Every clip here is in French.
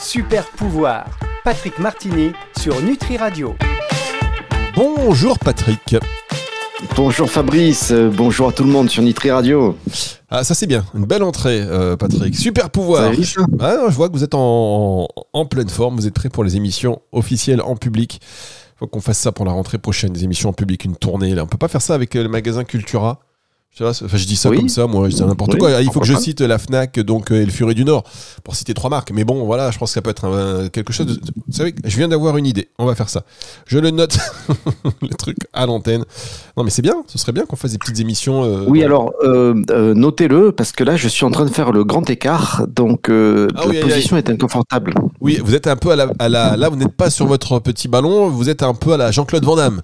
Super pouvoir. Patrick Martini sur Nutri Radio. Bonjour Patrick. Bonjour Fabrice, euh, bonjour à tout le monde sur Nutri Radio. Ah ça c'est bien, une belle entrée euh, Patrick. Super pouvoir. Ah, je vois que vous êtes en, en, pleine forme, vous êtes prêt pour les émissions officielles en public. Faut qu'on fasse ça pour la rentrée prochaine, des émissions en public, une tournée. Là. On peut pas faire ça avec euh, le magasin Cultura. Enfin, je dis ça comme ça, moi, je dis n'importe quoi. Il faut que je cite la Fnac, donc et le Furet du Nord, pour citer trois marques. Mais bon, voilà, je pense que ça peut être quelque chose. De... Vous savez, je viens d'avoir une idée. On va faire ça. Je le note, le truc à l'antenne. Non, mais c'est bien. Ce serait bien qu'on fasse des petites émissions. Euh, oui, alors euh, euh, notez-le parce que là, je suis en train de faire le grand écart, donc ah la position est inconfortable. Oui, vous êtes un peu à la, à la... là, vous n'êtes pas sur votre petit ballon. Vous êtes un peu à la Jean-Claude Van Damme.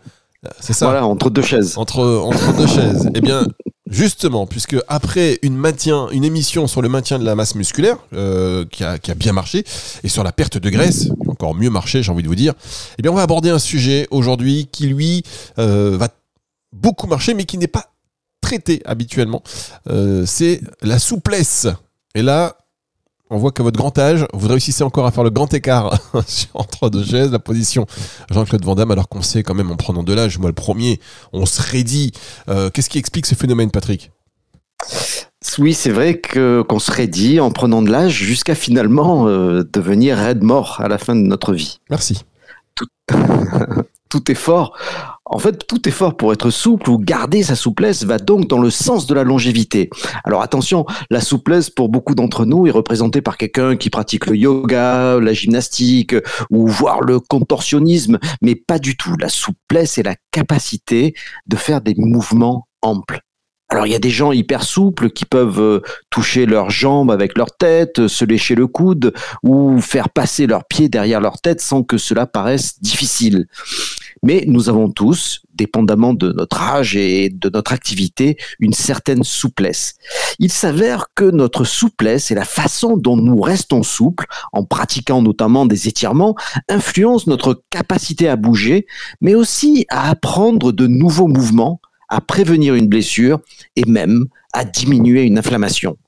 C'est ça. Voilà, entre deux chaises. Entre, entre deux chaises. Eh bien, justement, puisque après une, maintien, émission sur le maintien de la masse musculaire, euh, qui, a, bien marché, et sur la perte de graisse, encore mieux marché, j'ai envie de vous dire, eh bien, on va aborder un sujet aujourd'hui qui, lui, euh, va beaucoup marcher, mais qui n'est pas traité habituellement. Euh, c'est la souplesse. Et là, on voit qu'à votre grand âge, vous réussissez encore à faire le grand écart entre deux chaises, la position Jean-Claude Van Damme, alors qu'on sait quand même en prenant de l'âge, moi le premier, on se raidit. Euh, qu'est-ce qui explique ce phénomène, Patrick? Oui, c'est vrai que qu'on se raidit en prenant de l'âge jusqu'à finalement euh, devenir raide mort à la fin de notre vie. Merci. Tout, effort en fait, tout effort pour être souple ou garder sa souplesse va donc dans le sens de la longévité. Alors attention, la souplesse pour beaucoup d'entre nous est représentée par quelqu'un qui pratique le yoga, la gymnastique ou voire le contorsionnisme, mais pas du tout. La souplesse est la capacité de faire des mouvements amples. Alors il y a des gens hyper souples qui peuvent euh, toucher leurs jambes avec leur tête, se lécher le coude ou faire passer leurs pieds derrière leur tête sans que cela paraisse difficile. Mais nous avons tous, dépendamment de notre âge et de notre activité, une certaine souplesse. Il s'avère que notre souplesse et la façon dont nous restons souples, en pratiquant notamment des étirements, influence notre capacité à bouger, mais aussi à apprendre de nouveaux mouvements, à prévenir une blessure et même à diminuer une inflammation.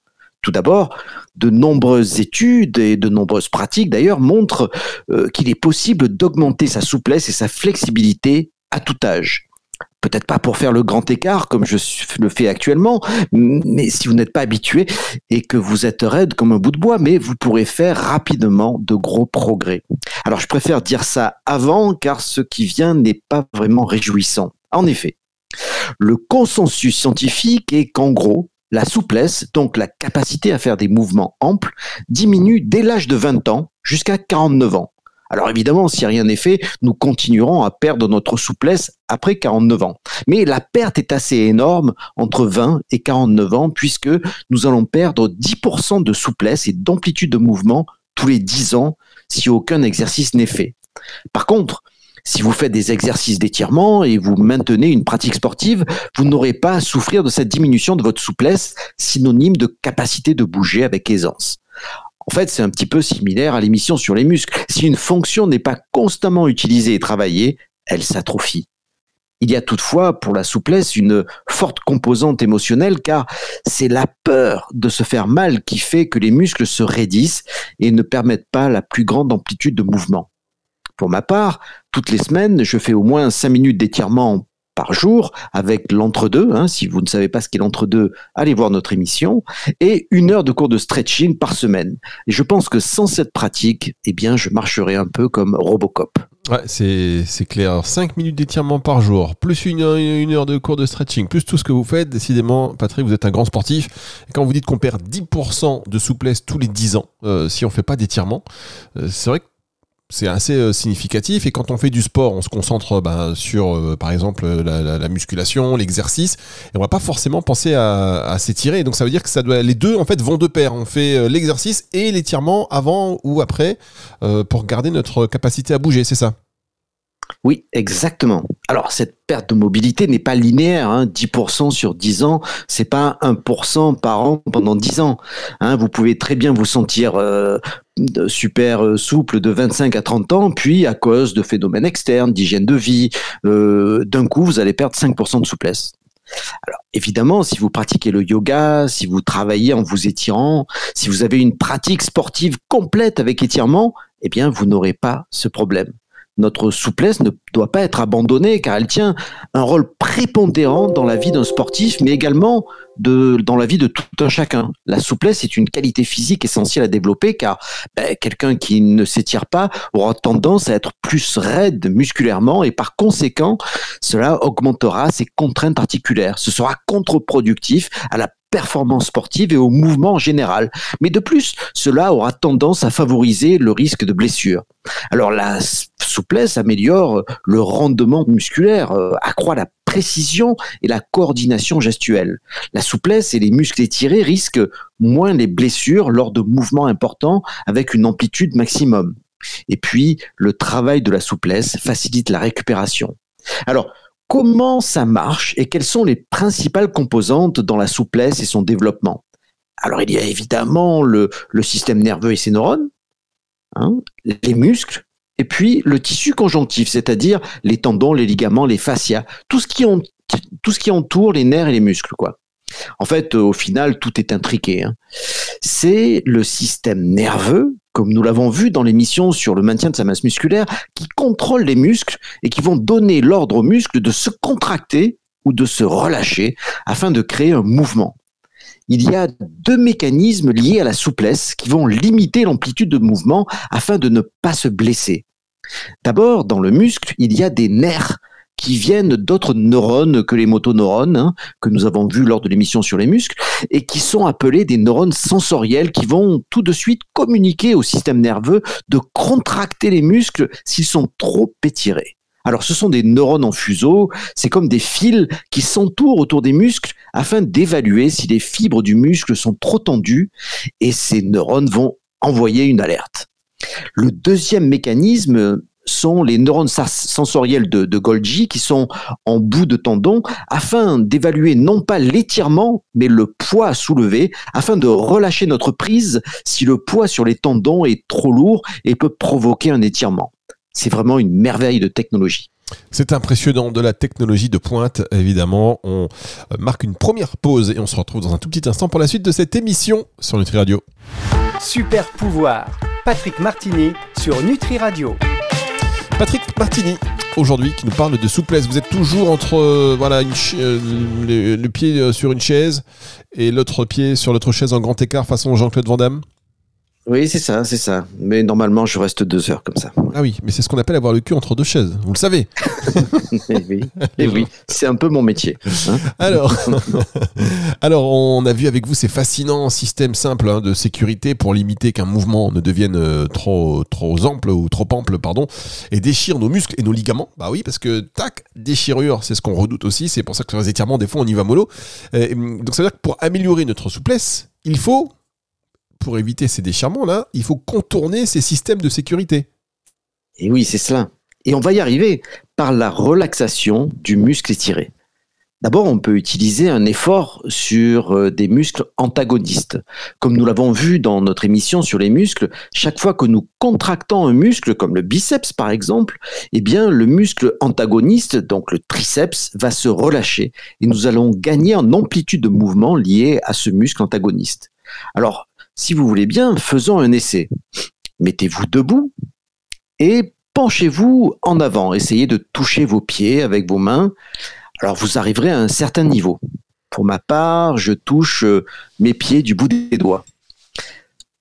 Tout d'abord, de nombreuses études et de nombreuses pratiques d'ailleurs montrent euh, qu'il est possible d'augmenter sa souplesse et sa flexibilité à tout âge. Peut-être pas pour faire le grand écart comme je le fais actuellement, mais si vous n'êtes pas habitué et que vous êtes raide comme un bout de bois, mais vous pourrez faire rapidement de gros progrès. Alors je préfère dire ça avant car ce qui vient n'est pas vraiment réjouissant. En effet, le consensus scientifique est qu'en gros, la souplesse, donc la capacité à faire des mouvements amples, diminue dès l'âge de 20 ans jusqu'à 49 ans. Alors évidemment, si rien n'est fait, nous continuerons à perdre notre souplesse après 49 ans. Mais la perte est assez énorme entre 20 et 49 ans puisque nous allons perdre 10% de souplesse et d'amplitude de mouvement tous les 10 ans si aucun exercice n'est fait. Par contre, si vous faites des exercices d'étirement et vous maintenez une pratique sportive, vous n'aurez pas à souffrir de cette diminution de votre souplesse, synonyme de capacité de bouger avec aisance. En fait, c'est un petit peu similaire à l'émission sur les muscles. Si une fonction n'est pas constamment utilisée et travaillée, elle s'atrophie. Il y a toutefois pour la souplesse une forte composante émotionnelle car c'est la peur de se faire mal qui fait que les muscles se raidissent et ne permettent pas la plus grande amplitude de mouvement. Pour ma part, toutes les semaines, je fais au moins 5 minutes d'étirement par jour avec l'entre-deux. Hein. si vous ne savez pas ce qu'est l'entre-deux, allez voir notre émission. Et une heure de cours de stretching par semaine. Et je pense que sans cette pratique, eh bien, je marcherai un peu comme Robocop. Ouais, c'est, clair. 5 minutes d'étirement par jour, plus une, heure de cours de stretching, plus tout ce que vous faites. Décidément, Patrick, vous êtes un grand sportif. Quand vous dites qu'on perd 10% de souplesse tous les 10 ans, euh, si on ne fait pas d'étirement, euh, c'est vrai que c'est assez euh, significatif. Et quand on fait du sport, on se concentre bah, sur, euh, par exemple, la, musculation, l'exercice, et on va pas forcément penser à, s'étirer. Donc ça veut dire que ça doit, les deux en fait vont de pair. On fait euh, l'exercice et l'étirement avant ou après pour garder notre capacité à bouger. C'est ça. Oui, exactement. Alors, cette perte de mobilité n'est pas linéaire. 10% hein. sur 10 ans, c'est pas 1% par an pendant 10 ans. Hein. vous pouvez très bien vous sentir euh, super euh, souple de 25 à 30 ans, puis à cause de phénomènes externes, d'hygiène de vie, euh, d'un coup, vous allez perdre 5% de souplesse. Alors évidemment, si vous pratiquez le yoga, si vous travaillez en vous étirant, si vous avez une pratique sportive complète avec étirement, eh bien, vous n'aurez pas ce problème notre souplesse ne doit pas être abandonnée car elle tient un rôle prépondérant dans la vie d'un sportif, mais également de, dans la vie de tout un chacun. La souplesse est une qualité physique essentielle à développer car ben, quelqu'un qui ne s'étire pas aura tendance à être plus raide musculairement et par conséquent, cela augmentera ses contraintes articulaires. Ce sera contre-productif à la performance sportive et au mouvement en général. Mais de plus, cela aura tendance à favoriser le risque de blessure. Alors la souplesse améliore le rendement musculaire, euh, accroît la précision et la coordination gestuelle. La souplesse et les muscles étirés risquent moins les blessures lors de mouvements importants avec une amplitude maximum. Et puis, le travail de la souplesse facilite la récupération. Alors, comment ça marche et quelles sont les principales composantes dans la souplesse et son développement? Alors, il y a évidemment le, système nerveux et ses neurones, hein, les muscles, et puis le tissu conjonctif, c'est-à-dire les tendons, les ligaments, les fascias, tout ce qui, entoure les nerfs et les muscles. En fait, au final, tout est intriqué. Hein. C'est le système nerveux, comme nous l'avons vu dans l'émission sur le maintien de sa masse musculaire, qui contrôle les muscles et qui vont donner l'ordre aux muscles de se contracter ou de se relâcher afin de créer un mouvement il y a deux mécanismes liés à la souplesse qui vont limiter l'amplitude de mouvement afin de ne pas se blesser. D'abord, dans le muscle, il y a des nerfs qui viennent d'autres neurones que les motoneurones, hein, que nous avons vus lors de l'émission sur les muscles, et qui sont appelés des neurones sensoriels qui vont tout de suite communiquer au système nerveux de contracter les muscles s'ils sont trop étirés. Alors ce sont des neurones en fuseau, c'est comme des fils qui s'entourent autour des muscles afin d'évaluer si les fibres du muscle sont trop tendues et ces neurones vont envoyer une alerte. Le deuxième mécanisme sont les neurones sensoriels de, de, Golgi qui sont en bout de tendon afin d'évaluer non pas l'étirement mais le poids à soulever afin de relâcher notre prise si le poids sur les tendons est trop lourd et peut provoquer un étirement c'est vraiment une merveille de technologie. C'est impressionnant de la technologie de pointe, évidemment. On euh, marque une première pause et on se retrouve dans un tout petit instant pour la suite de cette émission sur Nutri Radio. Super pouvoir, Patrick Martini sur Nutri Radio. Patrick Martini, aujourd'hui, qui nous parle de souplesse. Vous êtes toujours entre euh, voilà euh, le, pied sur une chaise et l'autre pied sur l'autre chaise en grand écart façon Jean-Claude Van Damme? Oui, c'est ça, c'est ça. Mais normalement, je reste deux heures comme ça. Ah oui, mais c'est ce qu'on appelle avoir le cul entre deux chaises. Vous le savez. Eh oui, eh oui. c'est un peu mon métier. Hein. alors, alors, on a vu avec vous ces fascinants systèmes simples hein, de sécurité pour limiter qu'un mouvement ne devienne euh, trop, trop ample ou trop ample, pardon, et déchire nos muscles et nos ligaments. Bah oui, parce que tac, déchirure, c'est ce qu'on redoute aussi. C'est pour ça que sur les étirements, des fois, on y va mollo. donc ça veut dire que pour améliorer notre souplesse, il faut pour éviter ces déchirements-là, il faut contourner ces systèmes de sécurité. Et oui, c'est cela. Et on va y arriver par la relaxation du muscle étiré. D'abord, on peut utiliser un effort sur euh, des muscles antagonistes. Comme nous l'avons vu dans notre émission sur les muscles, chaque fois que nous contractons un muscle, comme le biceps par exemple, eh bien, le muscle antagoniste, donc le triceps, va se relâcher et nous allons gagner en amplitude de mouvement liée à ce muscle antagoniste. Alors, si vous voulez bien, faisons un essai. Mettez-vous debout et penchez-vous en avant. Essayez de toucher vos pieds avec vos mains. Alors vous arriverez à un certain niveau. Pour ma part, je touche euh, mes pieds du bout des doigts.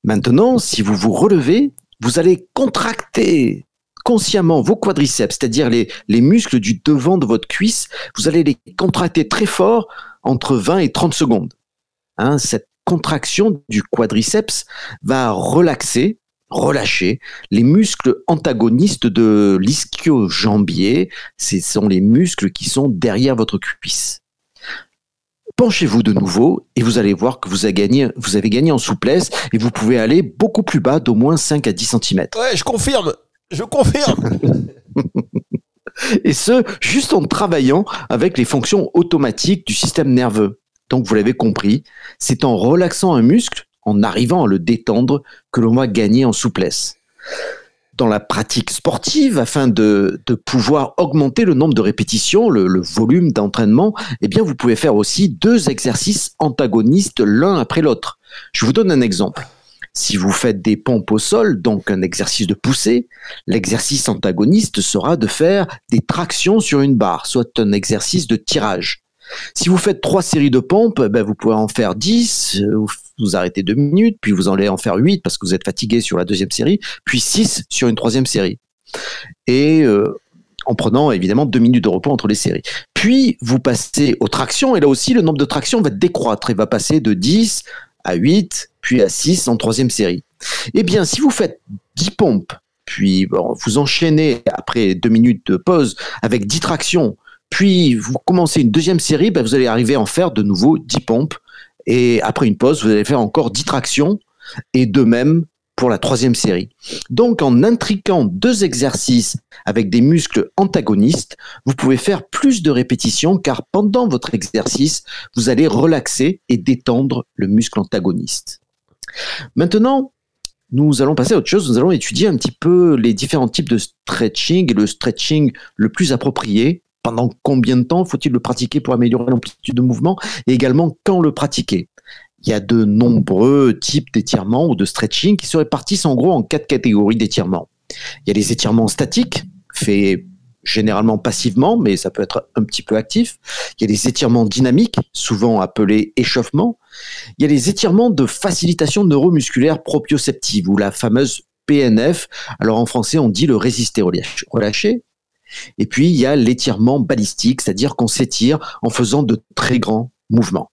Maintenant, si vous vous relevez, vous allez contracter consciemment vos quadriceps, c'est-à-dire les, muscles du devant de votre cuisse. Vous allez les contracter très fort entre 20 et 30 secondes. Hein, cette contraction du quadriceps va relaxer, relâcher les muscles antagonistes de l'ischio-jambier. Ce sont les muscles qui sont derrière votre cuisse. Penchez-vous de nouveau et vous allez voir que vous avez, gagné, vous avez gagné en souplesse et vous pouvez aller beaucoup plus bas d'au moins 5 à 10 cm. Ouais, je confirme. Je confirme. et ce, juste en travaillant avec les fonctions automatiques du système nerveux. Donc, vous l'avez compris, c'est en relaxant un muscle, en arrivant à le détendre, que l'on va gagner en souplesse. dans la pratique sportive, afin de, pouvoir augmenter le nombre de répétitions, le, le volume d'entraînement, eh bien, vous pouvez faire aussi deux exercices antagonistes l'un après l'autre. Je vous donne un exemple. Si vous faites des pompes au sol, donc un exercice de poussée, l'exercice antagoniste sera de faire des tractions sur une barre, soit un exercice de tirage. Si vous faites trois séries de pompes, ben vous pouvez en faire 10, euh, vous arrêtez deux minutes, puis vous allez en faire 8 parce que vous êtes fatigué sur la deuxième série, puis 6 sur une troisième série. Et euh, en prenant évidemment deux minutes de repos entre les séries. Puis vous passez aux tractions, et là aussi le nombre de tractions va décroître, il va passer de 10 à 8, puis à 6 en troisième série. Eh bien, si vous faites 10 pompes, puis vous enchaînez après deux minutes de pause avec 10 tractions, puis vous commencez une deuxième série, ben vous allez arriver à en faire de nouveau 10 pompes. Et après une pause, vous allez faire encore 10 tractions. Et de même pour la troisième série. Donc, en intriquant deux exercices avec des muscles antagonistes, vous pouvez faire plus de répétitions car pendant votre exercice, vous allez relaxer et détendre le muscle antagoniste. Maintenant, nous allons passer à autre chose. Nous allons étudier un petit peu les différents types de stretching et le stretching le plus approprié. Pendant combien de temps faut-il le pratiquer pour améliorer l'amplitude de mouvement et également quand le pratiquer? Il y a de nombreux types d'étirements ou de stretching qui se répartissent en gros en quatre catégories d'étirements. Il y a les étirements statiques, faits généralement passivement, mais ça peut être un petit peu actif. Il y a les étirements dynamiques, souvent appelés échauffement. Il y a les étirements de facilitation neuromusculaire proprioceptive, ou la fameuse PNF. Alors en français, on dit le résister relâché. Et puis, il y a l'étirement balistique, c'est-à-dire qu'on s'étire en faisant de très grands mouvements.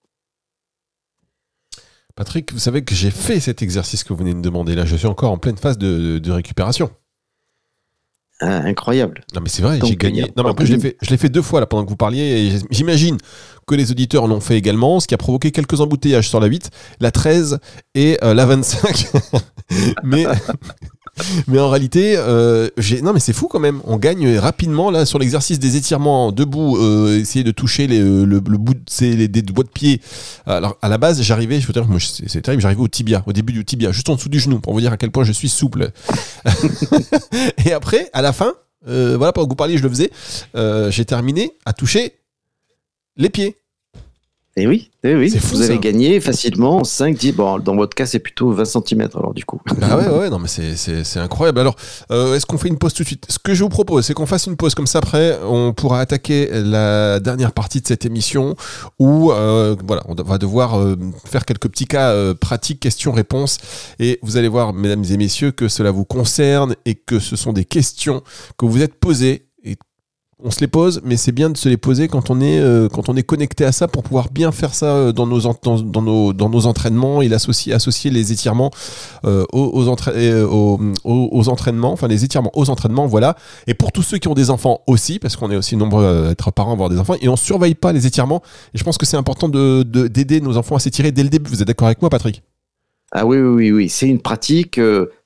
Patrick, vous savez que j'ai fait cet exercice que vous venez de me demander. Là, je suis encore en pleine phase de, récupération. Ah, incroyable. Non, mais c'est vrai, j'ai gagné. Non, mais après, je l'ai fait, fait, deux fois là pendant que vous parliez. J'imagine que les auditeurs l'ont fait également, ce qui a provoqué quelques embouteillages sur la 8, la 13 et euh, la 25. mais mais en réalité, euh, non mais c'est fou quand même. On gagne rapidement là sur l'exercice des étirements debout, euh, essayer de toucher les, euh, le, bout de les, des doigts de pied. Alors à la base, j'arrivais, je veux dire, c'est terrible, j'arrivais au tibia, au début du tibia, juste en dessous du genou, pour vous dire à quel point je suis souple. et après, à la fin, voilà, pendant que vous parliez, je le faisais, j'ai terminé à toucher les pieds. Et oui, eh oui. vous avez gagné facilement 5, 10. Bon, dans votre cas, c'est plutôt 20 cm alors du coup. Bah ouais, ouais, non, mais c'est incroyable. Alors, euh, est-ce qu'on fait une pause tout de suite? Ce que je vous propose, c'est qu'on fasse une pause comme ça. Après, on pourra attaquer la dernière partie de cette émission où, euh, voilà, on va devoir euh, faire quelques petits cas pratiques, questions-réponses. Et vous allez voir, mesdames et messieurs, que cela vous concerne et que ce sont des questions que vous êtes posées on se les pose, mais c'est bien de se les poser quand on est, euh, connecté à ça pour pouvoir bien faire ça euh, dans nos, entraînements et associer, les étirements euh, aux, entraînements, enfin les étirements aux entraînements, voilà. Et pour tous ceux qui ont des enfants aussi, parce qu'on est aussi nombreux à être parents, à avoir des enfants, et on surveille pas les étirements. Et je pense que c'est important d'aider de, d'aider nos enfants à s'étirer dès le début. Vous êtes d'accord avec moi, Patrick? Ah oui, oui, oui, c'est une pratique,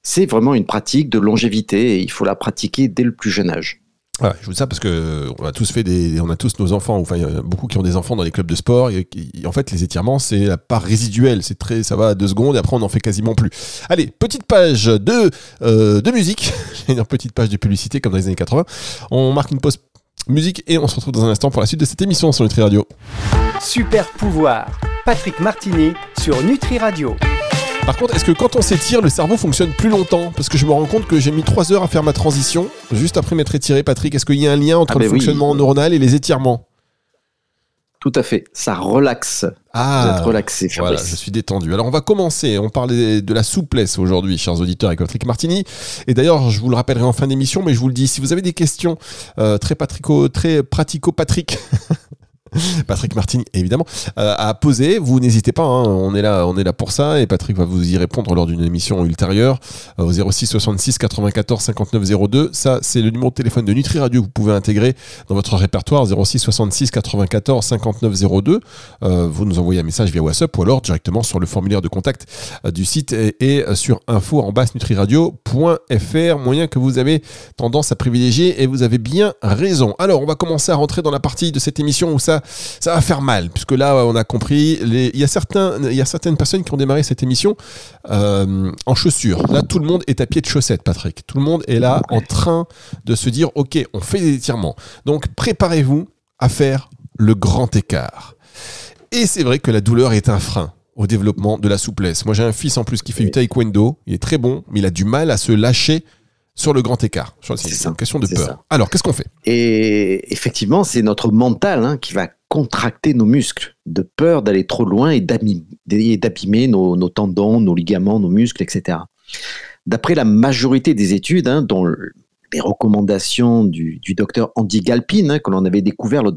c'est vraiment une pratique de longévité et il faut la pratiquer dès le plus jeune âge. Voilà, je vous dis ça parce que on a tous fait des, on a tous nos enfants, enfin il y a beaucoup qui ont des enfants dans les clubs de sport. Et, en fait, les étirements c'est la part résiduelle, c'est très, ça va à deux secondes et après on n'en fait quasiment plus. Allez, petite page de euh, de musique, une petite page de publicité comme dans les années 80. On marque une pause musique et on se retrouve dans un instant pour la suite de cette émission sur Nutri Radio. Super pouvoir, Patrick Martini sur Nutri Radio. Par contre, est-ce que quand on s'étire, le cerveau fonctionne plus longtemps? Parce que je me rends compte que j'ai mis 3 heures à faire ma transition, juste après m'être étiré, Patrick. Est-ce qu'il y a un lien entre ah le ben fonctionnement neuronal et les étirements? Tout à fait, ça relaxe. Ah, Vous êtes relaxé, Voilà, je suis détendu. Alors on va commencer. On parlait de la souplesse aujourd'hui, chers auditeurs, avec Patrick Martini. Et d'ailleurs, je vous le rappellerai en fin d'émission, mais je vous le dis, si vous avez des questions euh, très, patrico, très pratico-patrick Patrick Martin, évidemment, euh, à poser. Vous n'hésitez pas, hein, on, est là, on est là pour ça et Patrick va vous y répondre lors d'une émission ultérieure euh, au 06 66 94 59 02. Ça, c'est le numéro de téléphone de Nutri Radio que vous pouvez intégrer dans votre répertoire 06 66 94 59 02. vous nous envoyez un message via WhatsApp ou alors directement sur le formulaire de contact euh, du site et, sur info en basse nutriradio.fr, moyen que vous avez tendance à privilégier et vous avez bien raison. Alors, on va commencer à rentrer dans la partie de cette émission où ça ça va faire mal, puisque là, on a compris, les, il, y a certains, il y a certaines personnes qui ont démarré cette émission euh, en chaussures. Là, tout le monde est à pied de chaussettes, Patrick. Tout le monde est là en train de se dire, OK, on fait des étirements. Donc, préparez-vous à faire le grand écart. Et c'est vrai que la douleur est un frein au développement de la souplesse. Moi, j'ai un fils en plus qui fait du taekwondo. Il est très bon, mais il a du mal à se lâcher sur le grand écart. C'est une question de peur. Alors, qu'est-ce qu'on fait? Et effectivement, c'est notre mental hein, qui va contracter nos muscles, de peur d'aller trop loin et d'abîmer nos, tendons, nos ligaments, nos muscles, etc. D'après la majorité des études, hein, dont les recommandations du, docteur Andy Galpin, hein, que l'on avait découvert lors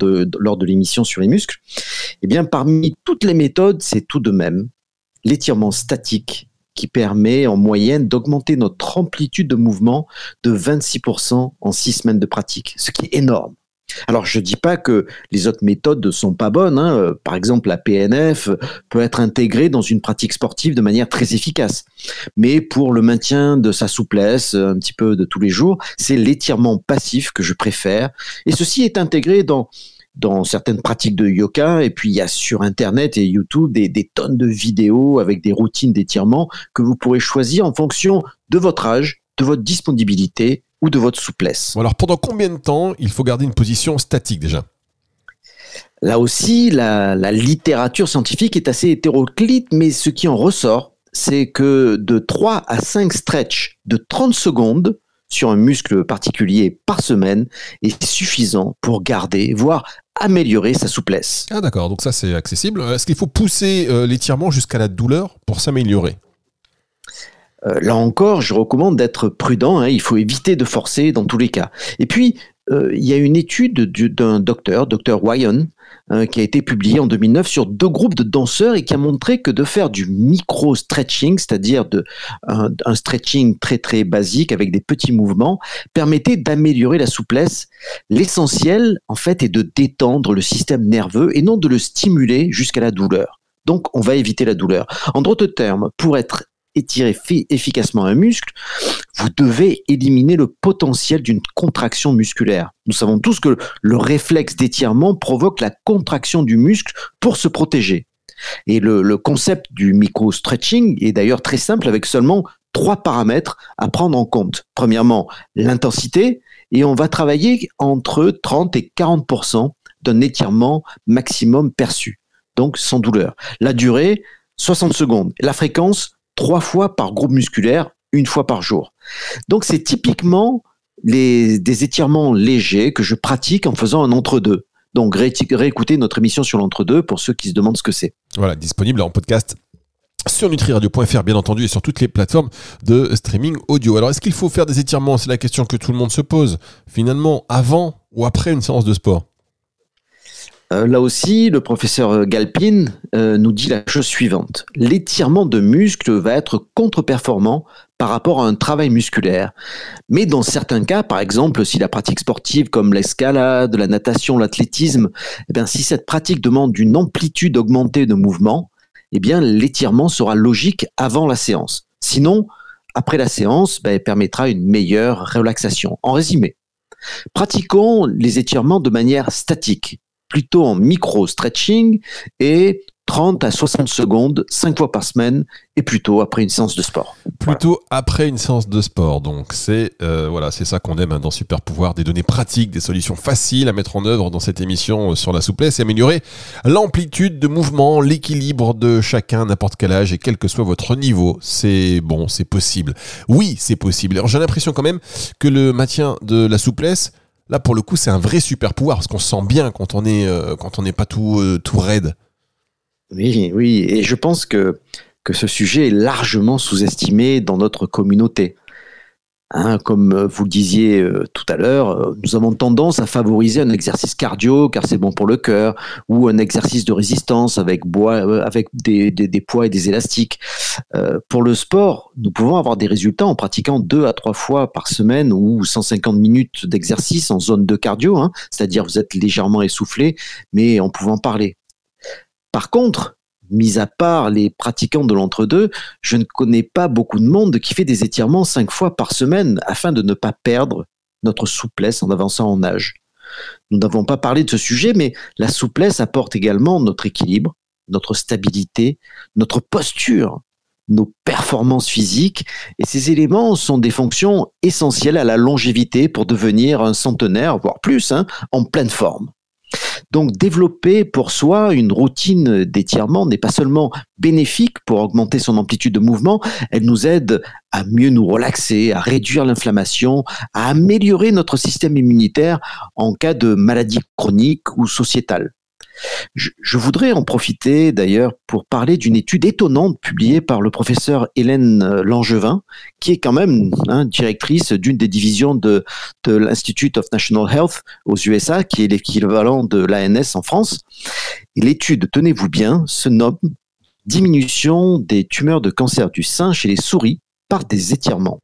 de, l'émission sur les muscles, eh parmi toutes les méthodes, c'est tout de même l'étirement statique qui permet en moyenne d'augmenter notre amplitude de mouvement de 26% en six semaines de pratique, ce qui est énorme. Alors, je ne dis pas que les autres méthodes ne sont pas bonnes. Hein. Euh, par exemple, la PNF peut être intégrée dans une pratique sportive de manière très efficace. Mais pour le maintien de sa souplesse, un petit peu de tous les jours, c'est l'étirement passif que je préfère. Et ceci est intégré dans dans certaines pratiques de yoga. Et puis, il y a sur Internet et YouTube des, des tonnes de vidéos avec des routines d'étirement que vous pourrez choisir en fonction de votre âge, de votre disponibilité ou de votre souplesse. Alors pendant combien de temps il faut garder une position statique déjà? Là aussi, la, littérature scientifique est assez hétéroclite, mais ce qui en ressort, c'est que de 3 à 5 stretches de 30 secondes sur un muscle particulier par semaine est suffisant pour garder, voire améliorer sa souplesse. Ah d'accord, donc ça c'est accessible. Est-ce qu'il faut pousser euh, l'étirement jusqu'à la douleur pour s'améliorer? Là encore, je recommande d'être prudent. Hein, il faut éviter de forcer dans tous les cas. Et puis, euh, il y a une étude d'un docteur, docteur Wyon, hein, qui a été publiée en 2009 sur deux groupes de danseurs et qui a montré que de faire du micro-stretching, c'est-à-dire un, un, stretching très très basique avec des petits mouvements, permettait d'améliorer la souplesse. L'essentiel, en fait, est de détendre le système nerveux et non de le stimuler jusqu'à la douleur. Donc, on va éviter la douleur. En d'autres termes, pour être étirer efficacement un muscle, vous devez éliminer le potentiel d'une contraction musculaire. Nous savons tous que le réflexe d'étirement provoque la contraction du muscle pour se protéger. Et le, concept du micro-stretching est d'ailleurs très simple avec seulement trois paramètres à prendre en compte. Premièrement, l'intensité, et on va travailler entre 30 et 40% d'un étirement maximum perçu, donc sans douleur. La durée, 60 secondes. La fréquence, trois fois par groupe musculaire, une fois par jour. Donc c'est typiquement des étirements légers que je pratique en faisant un entre-deux. Donc réécoutez notre émission sur l'entre-deux pour ceux qui se demandent ce que c'est. Voilà, disponible en podcast sur nutriradio.fr bien entendu et sur toutes les plateformes de streaming audio. Alors est-ce qu'il faut faire des étirements? C'est la question que tout le monde se pose. Finalement, avant ou après une séance de sport? Euh, là aussi, le professeur Galpin euh, nous dit la chose suivante. L'étirement de muscles va être contre-performant par rapport à un travail musculaire. Mais dans certains cas, par exemple, si la pratique sportive comme l'escalade, la natation, l'athlétisme, eh bien, si cette pratique demande une amplitude augmentée de mouvement, eh bien, l'étirement sera logique avant la séance. Sinon, après la séance, ben, elle permettra une meilleure relaxation. En résumé, pratiquons les étirements de manière statique plutôt en micro-stretching et 30 à 60 secondes, 5 fois par semaine, et plutôt après une séance de sport. Plutôt après une séance de sport, donc c'est euh, voilà, c'est ça qu'on aime hein, dans Super Pouvoir, des données pratiques, des solutions faciles à mettre en œuvre dans cette émission euh, sur la souplesse et améliorer l'amplitude de mouvement, l'équilibre de chacun, n'importe quel âge et quel que soit votre niveau. C'est bon, c'est possible. Oui, c'est possible. Alors j'ai l'impression quand même que le maintien de la souplesse Là, pour le coup, c'est un vrai super pouvoir parce qu'on se sent bien quand on euh, n'est pas tout euh, tout raide. Oui, oui, et je pense que que ce sujet est largement sous-estimé dans notre communauté. Hein, comme euh, vous le disiez euh, tout à l'heure, euh, nous avons tendance à favoriser un exercice cardio car c'est bon pour le cœur, ou un exercice de résistance avec, bois, avec des, poids et des élastiques. pour le sport, nous pouvons avoir des résultats en pratiquant deux à trois fois par semaine ou 150 minutes d'exercice en zone de cardio, hein, c'est-à-dire vous êtes légèrement essoufflé, mais en pouvant parler. Par contre, mis à part les pratiquants de l'entre-deux, je ne connais pas beaucoup de monde qui fait des étirements cinq fois par semaine afin de ne pas perdre notre souplesse en avançant en âge. Nous n'avons pas parlé de ce sujet, mais la souplesse apporte également notre équilibre, notre stabilité, notre posture, nos performances physiques. Et ces éléments sont des fonctions essentielles à la longévité pour devenir un centenaire, voire plus, hein, en pleine forme. Donc développer pour soi une routine d'étirement n'est pas seulement bénéfique pour augmenter son amplitude de mouvement, elle nous aide à mieux nous relaxer, à réduire l'inflammation, à améliorer notre système immunitaire en cas de maladie chronique ou sociétale. Je, voudrais en profiter d'ailleurs pour parler d'une étude étonnante publiée par le professeur Hélène euh, Langevin, qui est quand même hein, directrice d'une des divisions de, de l'Institute of National Health aux USA, qui est l'équivalent de l'ANS en France. L'étude, tenez-vous bien, se nomme Diminution des tumeurs de cancer du sein chez les souris par des étirements.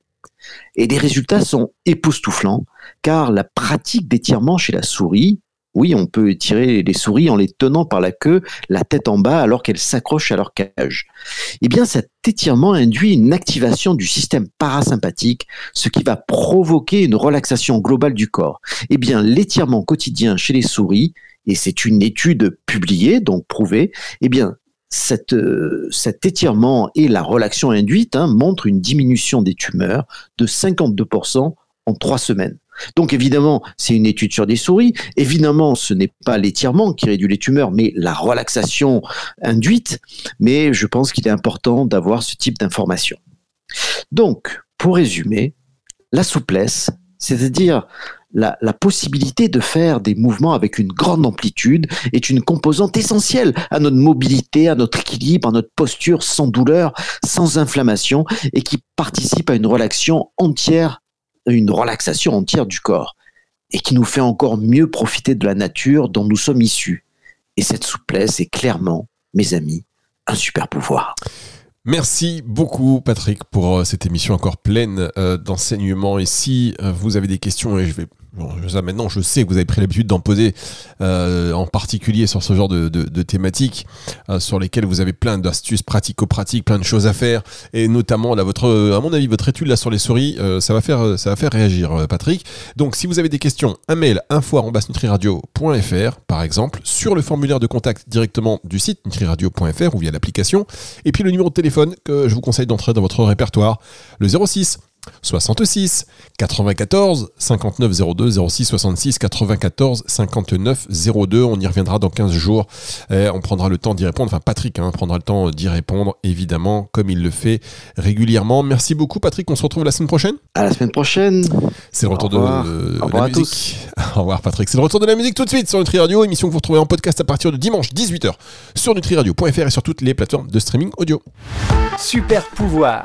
Et les résultats sont époustouflants, car la pratique d'étirement chez la souris oui, on peut tirer les souris en les tenant par la queue, la tête en bas, alors qu'elles s'accrochent à leur cage. Eh bien, cet étirement induit une activation du système parasympathique, ce qui va provoquer une relaxation globale du corps. Eh bien, l'étirement quotidien chez les souris, et c'est une étude publiée, donc prouvée, eh bien, euh, cet étirement et la relaxation induite hein, montrent une diminution des tumeurs de 52% en trois semaines. Donc évidemment, c'est une étude sur des souris. Évidemment, ce n'est pas l'étirement qui réduit les tumeurs, mais la relaxation induite. Mais je pense qu'il est important d'avoir ce type d'information. Donc, pour résumer, la souplesse, c'est-à-dire la, la, possibilité de faire des mouvements avec une grande amplitude est une composante essentielle à notre mobilité, à notre équilibre, à notre posture sans douleur, sans inflammation et qui participe à une relaxation entière une relaxation entière du corps et qui nous fait encore mieux profiter de la nature dont nous sommes issus. Et cette souplesse est clairement, mes amis, un super pouvoir. Merci beaucoup Patrick pour euh, cette émission encore pleine euh, d'enseignements. Et si euh, vous avez des questions, et je vais Bon, ça, maintenant, je sais que vous avez pris l'habitude d'en poser, euh, en particulier sur ce genre de, de, de thématiques, euh, sur lesquelles vous avez plein d'astuces pratico-pratiques, plein de choses à faire, et notamment, là, votre, à mon avis, votre étude là sur les souris, euh, ça va faire, ça va faire réagir, euh, Patrick. Donc, si vous avez des questions, un mail info@nutriradio.fr, par exemple, sur le formulaire de contact directement du site nutriradio.fr ou via l'application, et puis le numéro de téléphone que je vous conseille d'entrer dans votre répertoire, le 06 66 94 59 02 06 66 94 59 02. On y reviendra dans 15 jours. on prendra le temps d'y répondre. Enfin, Patrick hein, prendra le temps d'y répondre, évidemment, comme il le fait régulièrement. Merci beaucoup, Patrick. On se retrouve la semaine prochaine. À la semaine prochaine. C'est le retour de, la musique. Au revoir, Patrick. C'est le retour de la musique tout de suite sur Nutri Radio, émission que vous retrouvez en podcast à partir de dimanche 18h sur nutriradio.fr et sur toutes les plateformes de streaming audio. Super pouvoir.